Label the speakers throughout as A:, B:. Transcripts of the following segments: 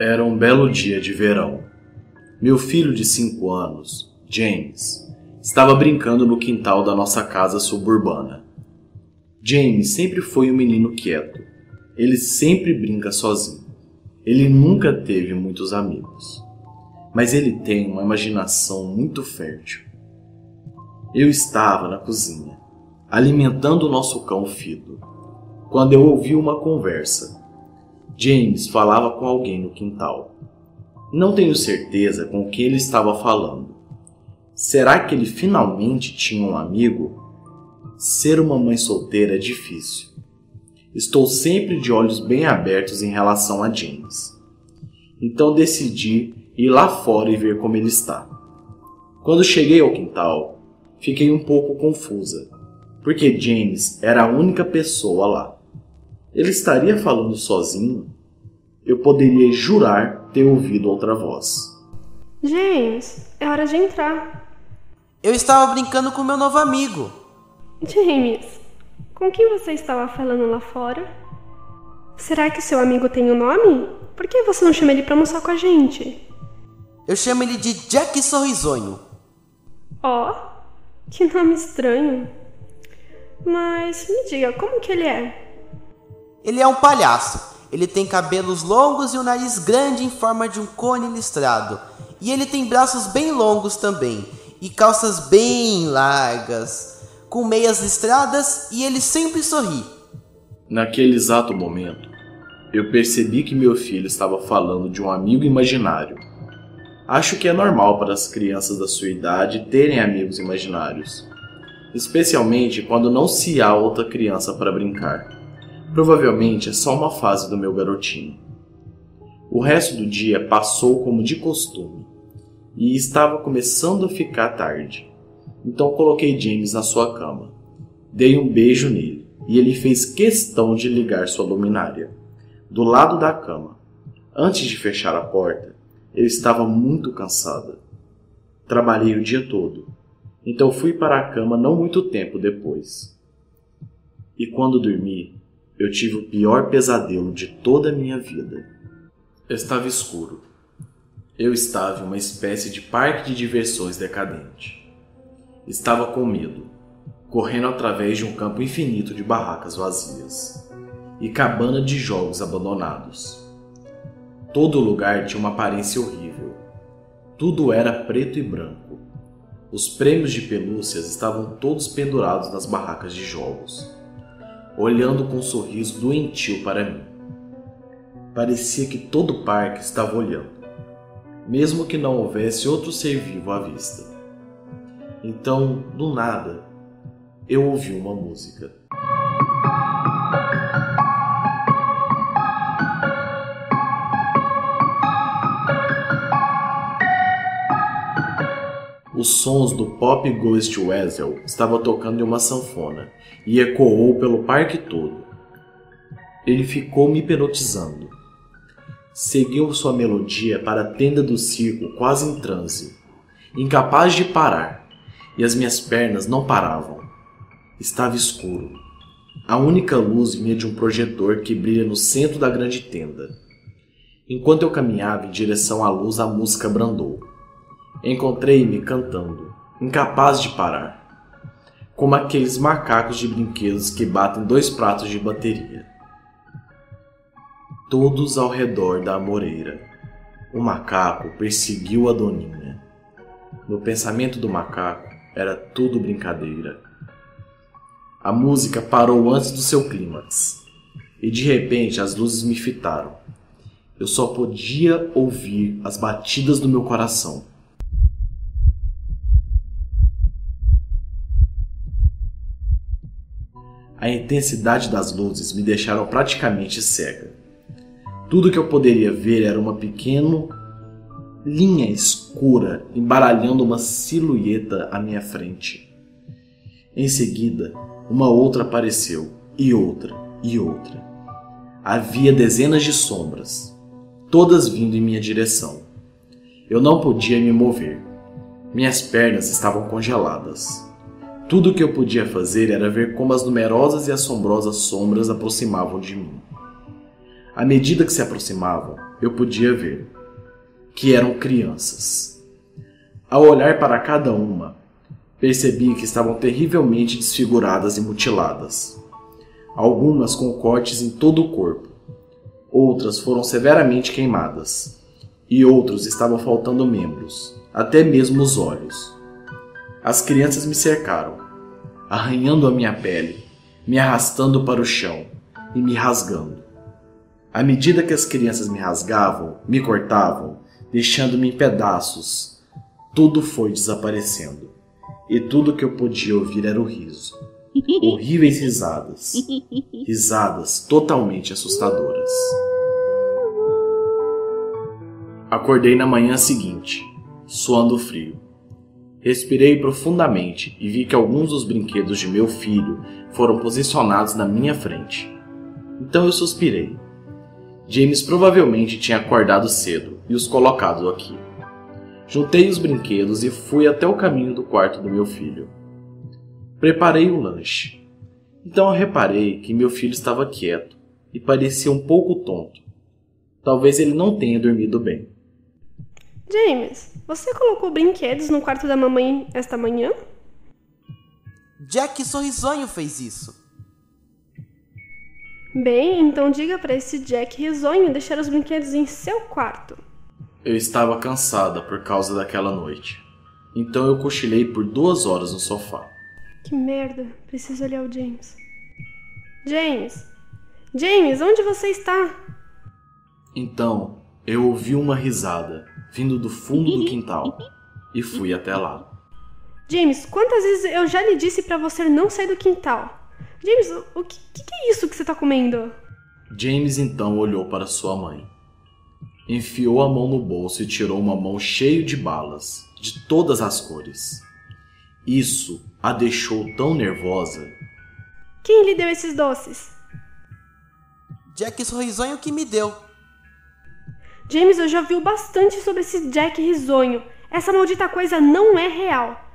A: Era um belo dia de verão. Meu filho de cinco anos, James, estava brincando no quintal da nossa casa suburbana. James sempre foi um menino quieto. Ele sempre brinca sozinho. Ele nunca teve muitos amigos. Mas ele tem uma imaginação muito fértil. Eu estava na cozinha, alimentando o nosso cão Fido, quando eu ouvi uma conversa. James falava com alguém no quintal. Não tenho certeza com o que ele estava falando. Será que ele finalmente tinha um amigo? Ser uma mãe solteira é difícil. Estou sempre de olhos bem abertos em relação a James. Então decidi ir lá fora e ver como ele está. Quando cheguei ao quintal, fiquei um pouco confusa, porque James era a única pessoa lá. Ele estaria falando sozinho? Eu poderia jurar ter ouvido outra voz.
B: James, é hora de entrar.
C: Eu estava brincando com meu novo amigo.
B: James, com quem você estava falando lá fora? Será que seu amigo tem um nome? Por que você não chama ele para almoçar com a gente?
C: Eu chamo ele de Jack Sorrisonho.
B: Ó, oh, que nome estranho. Mas me diga, como que ele é?
C: Ele é um palhaço. Ele tem cabelos longos e um nariz grande em forma de um cone listrado. E ele tem braços bem longos também, e calças bem largas, com meias listradas, e ele sempre sorri.
A: Naquele exato momento, eu percebi que meu filho estava falando de um amigo imaginário. Acho que é normal para as crianças da sua idade terem amigos imaginários, especialmente quando não se há outra criança para brincar. Provavelmente é só uma fase do meu garotinho. O resto do dia passou como de costume e estava começando a ficar tarde. Então coloquei James na sua cama. Dei um beijo nele e ele fez questão de ligar sua luminária. Do lado da cama. Antes de fechar a porta, eu estava muito cansada. Trabalhei o dia todo, então fui para a cama não muito tempo depois. E quando dormi, eu tive o pior pesadelo de toda a minha vida. Estava escuro. Eu estava em uma espécie de parque de diversões decadente. Estava com medo, correndo através de um campo infinito de barracas vazias e cabana de jogos abandonados. Todo lugar tinha uma aparência horrível. Tudo era preto e branco. Os prêmios de pelúcias estavam todos pendurados nas barracas de jogos olhando com um sorriso doentio para mim. Parecia que todo o parque estava olhando, mesmo que não houvesse outro ser vivo à vista. Então, do nada, eu ouvi uma música. Os sons do Pop Ghost Wessel estavam tocando em uma sanfona e ecoou pelo parque todo. Ele ficou me hipnotizando. Seguiu sua melodia para a tenda do circo quase em transe, incapaz de parar, e as minhas pernas não paravam. Estava escuro. A única luz vinha de um projetor que brilha no centro da grande tenda. Enquanto eu caminhava em direção à luz, a música brandou. Encontrei-me cantando, incapaz de parar, como aqueles macacos de brinquedos que batem dois pratos de bateria. Todos ao redor da amoreira. O macaco perseguiu a doninha. No pensamento do macaco era tudo brincadeira. A música parou antes do seu clímax, e de repente as luzes me fitaram. Eu só podia ouvir as batidas do meu coração. A intensidade das luzes me deixaram praticamente cega. Tudo que eu poderia ver era uma pequena linha escura embaralhando uma silhueta à minha frente. Em seguida, uma outra apareceu, e outra, e outra. Havia dezenas de sombras, todas vindo em minha direção. Eu não podia me mover. Minhas pernas estavam congeladas. Tudo o que eu podia fazer era ver como as numerosas e assombrosas sombras aproximavam de mim. À medida que se aproximavam, eu podia ver que eram crianças. Ao olhar para cada uma, percebi que estavam terrivelmente desfiguradas e mutiladas. Algumas com cortes em todo o corpo, outras foram severamente queimadas, e outros estavam faltando membros, até mesmo os olhos. As crianças me cercaram, arranhando a minha pele, me arrastando para o chão e me rasgando. À medida que as crianças me rasgavam, me cortavam, deixando-me em pedaços, tudo foi desaparecendo. E tudo que eu podia ouvir era o riso. Horríveis risadas. Risadas totalmente assustadoras. Acordei na manhã seguinte, suando frio. Respirei profundamente e vi que alguns dos brinquedos de meu filho foram posicionados na minha frente. Então eu suspirei. James provavelmente tinha acordado cedo e os colocado aqui. Juntei os brinquedos e fui até o caminho do quarto do meu filho. Preparei o lanche. Então eu reparei que meu filho estava quieto e parecia um pouco tonto. Talvez ele não tenha dormido bem.
B: James, você colocou brinquedos no quarto da mamãe esta manhã?
C: Jack Sorrisonho fez isso.
B: Bem, então diga para esse Jack risonho deixar os brinquedos em seu quarto.
A: Eu estava cansada por causa daquela noite. Então eu cochilei por duas horas no sofá.
B: Que merda, preciso olhar o James. James! James, onde você está?
A: Então eu ouvi uma risada vindo do fundo do quintal e fui até lá.
B: James, quantas vezes eu já lhe disse para você não sair do quintal? James, o, que, que, é isso que você tá comendo?
A: James então olhou para sua mãe. Enfiou a mão no bolso e tirou uma mão cheia de balas, de todas as cores. Isso a deixou tão nervosa.
B: Quem lhe deu esses doces?
C: Jack Sorrisonho que me deu.
B: James, eu já vi bastante sobre esse Jack Risonho. Essa maldita coisa não é real.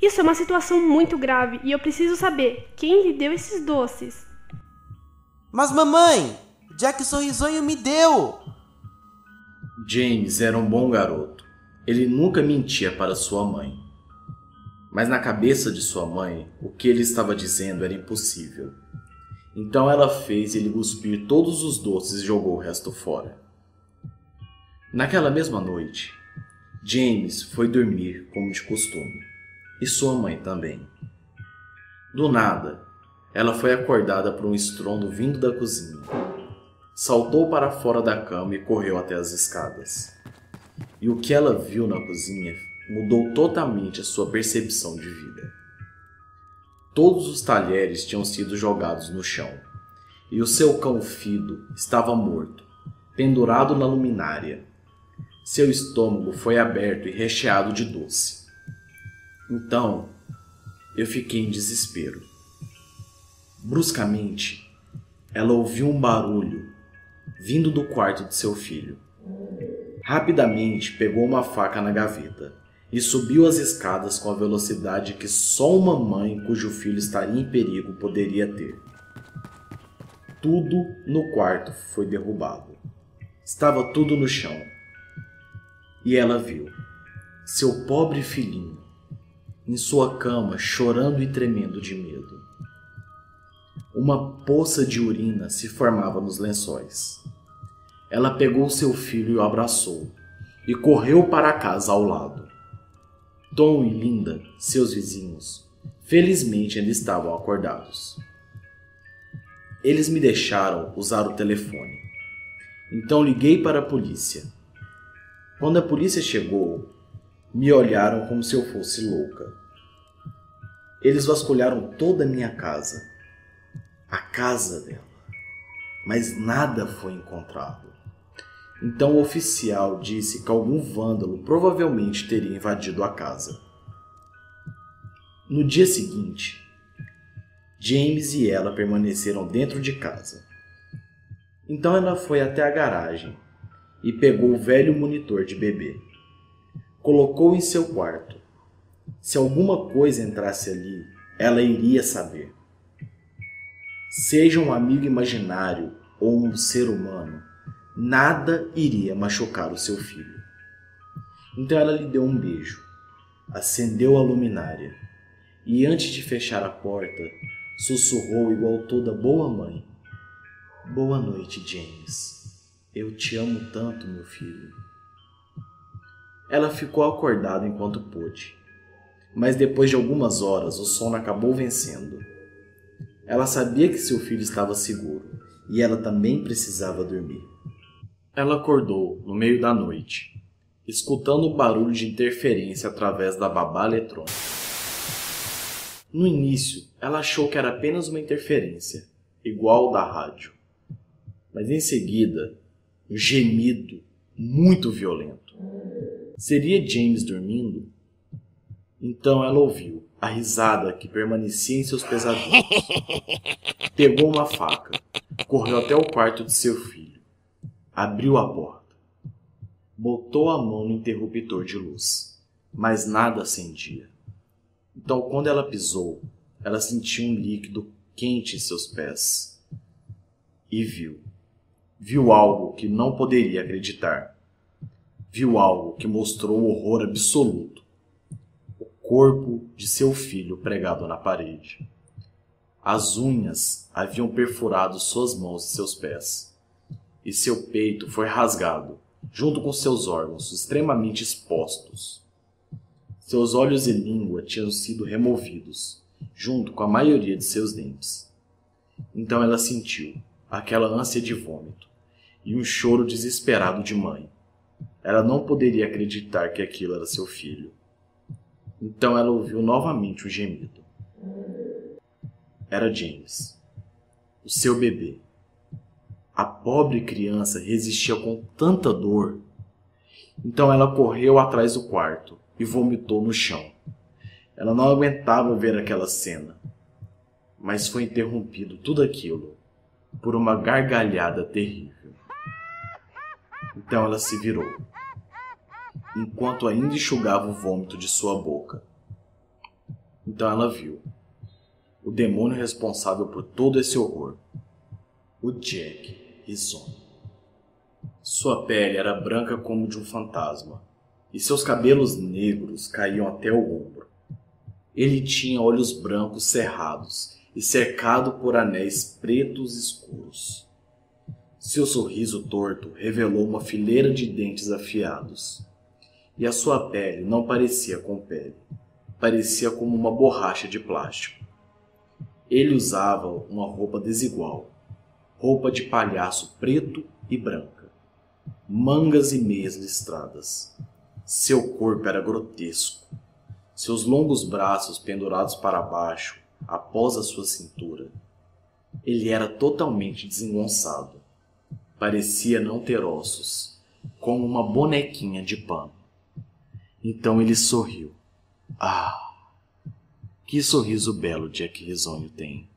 B: Isso é uma situação muito grave e eu preciso saber quem lhe deu esses doces.
C: Mas mamãe, Jack Sorrisonho me deu.
A: James era um bom garoto. Ele nunca mentia para sua mãe. Mas na cabeça de sua mãe, o que ele estava dizendo era impossível. Então ela fez ele cuspir todos os doces e jogou o resto fora. Naquela mesma noite, James foi dormir como de costume e sua mãe também. Do nada, ela foi acordada por um estrondo vindo da cozinha. Saltou para fora da cama e correu até as escadas. E o que ela viu na cozinha mudou totalmente a sua percepção de vida. Todos os talheres tinham sido jogados no chão, e o seu cão Fido estava morto, pendurado na luminária. Seu estômago foi aberto e recheado de doce. Então, eu fiquei em desespero. Bruscamente, ela ouviu um barulho vindo do quarto de seu filho. Rapidamente pegou uma faca na gaveta e subiu as escadas com a velocidade que só uma mãe cujo filho estaria em perigo poderia ter. Tudo no quarto foi derrubado. Estava tudo no chão. E ela viu seu pobre filhinho em sua cama, chorando e tremendo de medo. Uma poça de urina se formava nos lençóis. Ela pegou seu filho e o abraçou, e correu para a casa ao lado. Tom e Linda, seus vizinhos, felizmente ainda estavam acordados. Eles me deixaram usar o telefone. Então liguei para a polícia. Quando a polícia chegou, me olharam como se eu fosse louca. Eles vasculharam toda a minha casa, a casa dela, mas nada foi encontrado. Então o oficial disse que algum vândalo provavelmente teria invadido a casa. No dia seguinte, James e ela permaneceram dentro de casa. Então ela foi até a garagem e pegou o velho monitor de bebê colocou em seu quarto. Se alguma coisa entrasse ali, ela iria saber. Seja um amigo imaginário ou um ser humano, nada iria machucar o seu filho. Então ela lhe deu um beijo, acendeu a luminária e, antes de fechar a porta, sussurrou igual toda boa mãe: Boa noite, James. Eu te amo tanto, meu filho. Ela ficou acordada enquanto pôde, mas depois de algumas horas o sono acabou vencendo. Ela sabia que seu filho estava seguro e ela também precisava dormir. Ela acordou no meio da noite, escutando o barulho de interferência através da babá eletrônica. No início, ela achou que era apenas uma interferência, igual da rádio. Mas em seguida, gemido muito violento. Seria James dormindo? Então ela ouviu a risada que permanecia em seus pesadelos. Pegou uma faca, correu até o quarto de seu filho, abriu a porta, botou a mão no interruptor de luz, mas nada acendia. Então, quando ela pisou, ela sentiu um líquido quente em seus pés e viu. Viu algo que não poderia acreditar. Viu algo que mostrou horror absoluto corpo de seu filho pregado na parede. As unhas haviam perfurado suas mãos e seus pés, e seu peito foi rasgado, junto com seus órgãos extremamente expostos. Seus olhos e língua tinham sido removidos, junto com a maioria de seus dentes. Então ela sentiu aquela ânsia de vômito e um choro desesperado de mãe. Ela não poderia acreditar que aquilo era seu filho. Então ela ouviu novamente o gemido. Era James, o seu bebê. A pobre criança resistia com tanta dor. Então ela correu atrás do quarto e vomitou no chão. Ela não aguentava ver aquela cena, mas foi interrompido tudo aquilo por uma gargalhada terrível. Então ela se virou enquanto ainda enxugava o vômito de sua boca. Então ela viu o demônio responsável por todo esse horror, o Jack Risson. Sua pele era branca como de um fantasma, e seus cabelos negros caíam até o ombro. Ele tinha olhos brancos cerrados e cercado por anéis pretos escuros. Seu sorriso torto revelou uma fileira de dentes afiados e a sua pele não parecia com pele, parecia como uma borracha de plástico. Ele usava uma roupa desigual, roupa de palhaço preto e branca, mangas e meias listradas. Seu corpo era grotesco. Seus longos braços pendurados para baixo, após a sua cintura. Ele era totalmente desengonçado. Parecia não ter ossos, como uma bonequinha de pano. Então ele sorriu. Ah, que sorriso belo Jack Risonho tem.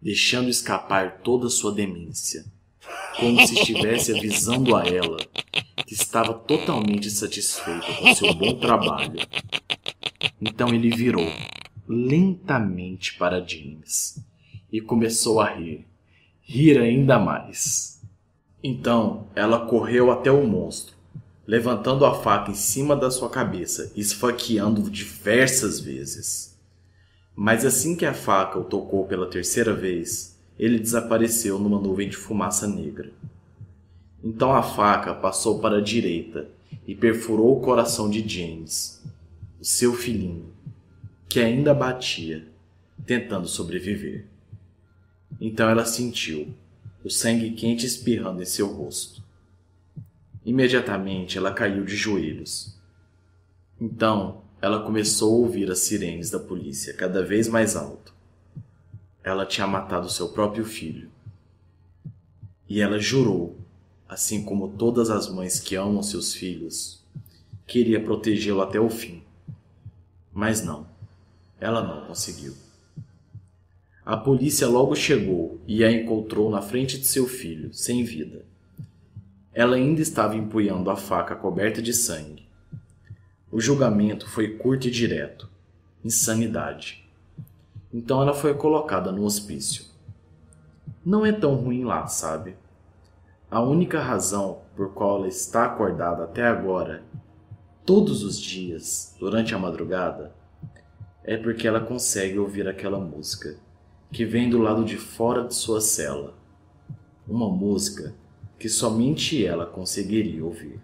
A: Deixando escapar toda sua demência, como se estivesse avisando a ela que estava totalmente satisfeito com seu bom trabalho. Então ele virou lentamente para James e começou a rir, rir ainda mais. Então ela correu até o monstro levantando a faca em cima da sua cabeça, esfaqueando diversas vezes. Mas assim que a faca o tocou pela terceira vez, ele desapareceu numa nuvem de fumaça negra. Então a faca passou para a direita e perfurou o coração de James, o seu filhinho, que ainda batia, tentando sobreviver. Então ela sentiu o sangue quente espirrando em seu rosto. Imediatamente ela caiu de joelhos. Então ela começou a ouvir as sirenes da polícia cada vez mais alto. Ela tinha matado seu próprio filho. E ela jurou, assim como todas as mães que amam seus filhos, que iria protegê-lo até o fim. Mas não, ela não conseguiu. A polícia logo chegou e a encontrou na frente de seu filho, sem vida. Ela ainda estava empunhando a faca coberta de sangue. O julgamento foi curto e direto. Insanidade. Então ela foi colocada no hospício. não é tão ruim lá, sabe? A única razão por qual ela está acordada até agora, todos os dias, durante a madrugada, é porque ela consegue ouvir aquela música que vem do lado de fora de sua cela. Uma música que somente ela conseguiria ouvir.